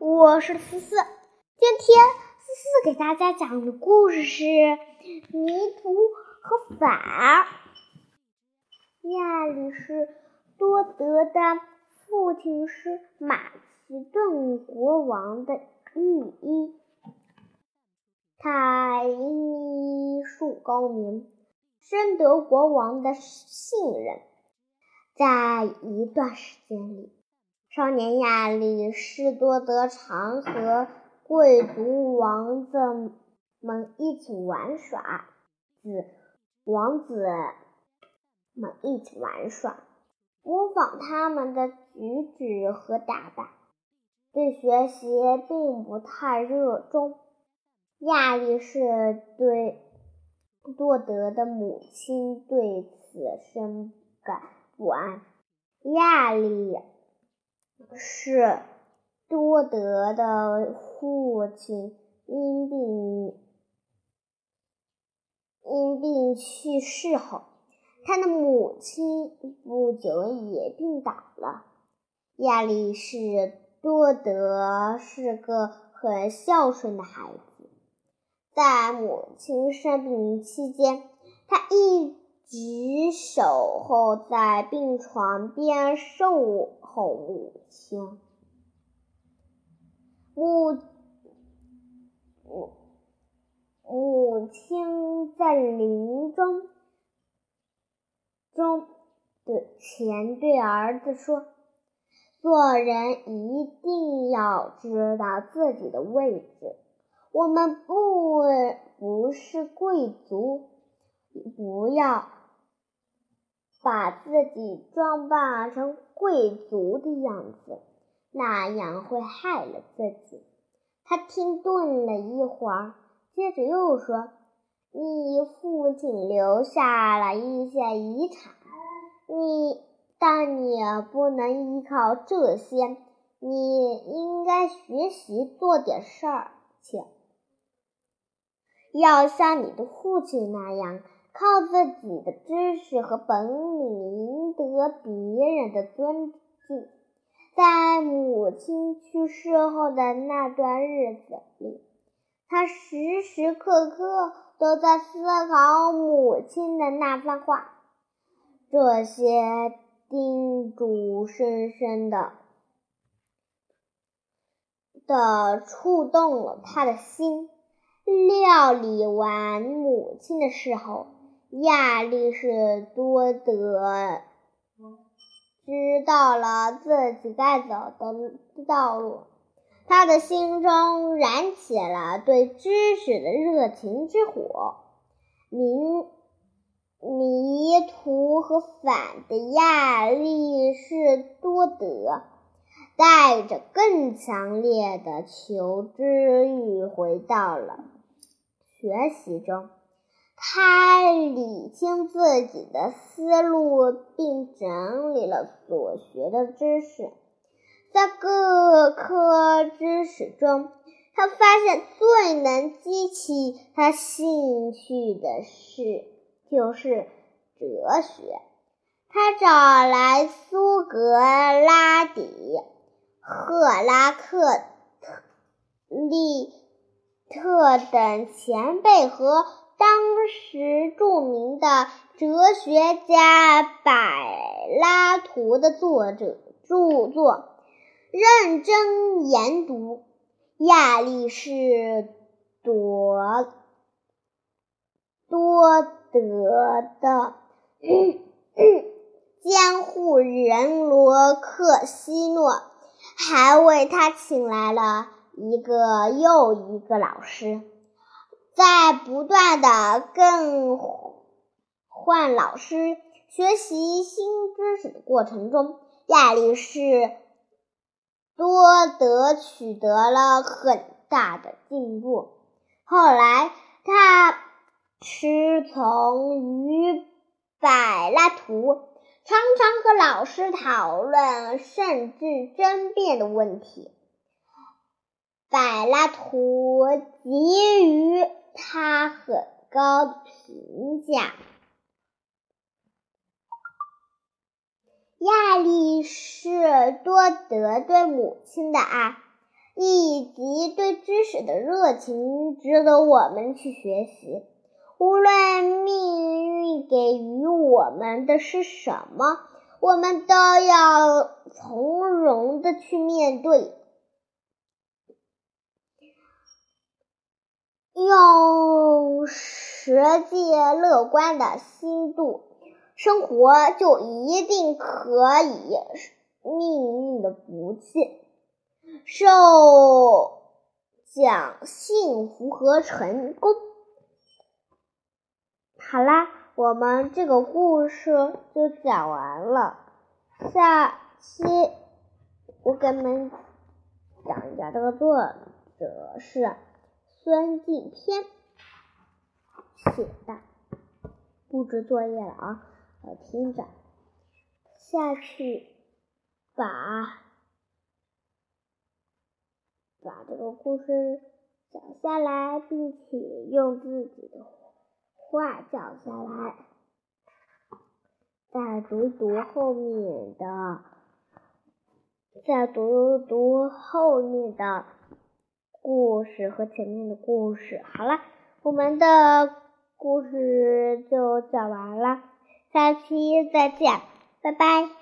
我是思思。今天思思给大家讲的故事是《迷途和反》。亚里士多德的父亲是马其顿国王的御医，他医术高明，深得国王的信任。在一段时间里，少年亚里士多德常和贵族王子们一起玩耍，子王子们一起玩耍，模仿他们的举止和打扮，对学习并不太热衷。亚里士对多德的母亲对此深感不安。亚里。是多德的父亲因病因病去世后，他的母亲不久也病倒了。亚里士多德是个很孝顺的孩子，在母亲生病期间，他一直守候在病床边受后母亲。母母母亲在临终中对前对儿子说：“做人一定要知道自己的位置。我们不不是贵族，不要。”把自己装扮成贵族的样子，那样会害了自己。他停顿了一会儿，接着又说：“你父亲留下了一些遗产，你但你不能依靠这些，你应该学习做点事儿去，要像你的父亲那样。”靠自己的知识和本领赢得别人的尊敬。在母亲去世后的那段日子里，他时时刻刻都在思考母亲的那番话。这些叮嘱深深的的触动了他的心。料理完母亲的事后。亚里士多德知道了自己该走的道路，他的心中燃起了对知识的热情之火。迷迷途和反的亚里士多德带着更强烈的求知欲回到了学习中。他理清自己的思路，并整理了所学的知识。在各科知识中，他发现最能激起他兴趣的是就是哲学。他找来苏格拉底、赫拉克利特等前辈和。当时著名的哲学家柏拉图的作者著作，认真研读亚里士多多德的 监护人罗克西诺，还为他请来了一个又一个老师。在不断的更换老师、学习新知识的过程中，亚里士多德取得了很大的进步。后来，他师从于柏拉图，常常和老师讨论甚至争辩的问题。柏拉图急于。他很高的评价。亚里士多德对母亲的爱，以及对知识的热情，值得我们去学习。无论命运给予我们的是什么，我们都要从容的去面对，用实际乐观的心度生活，就一定可以命运的不弃，受奖幸福和成功。好啦，我们这个故事就讲完了。下期我给你们讲一下，这个作者是孙敬天写的。布置作业了啊，我听着。下去把把这个故事讲下来，并且用自己的。话讲下来，再读读后面的，再读读后面的故事和前面的故事。好了，我们的故事就讲完了，下期再见，拜拜。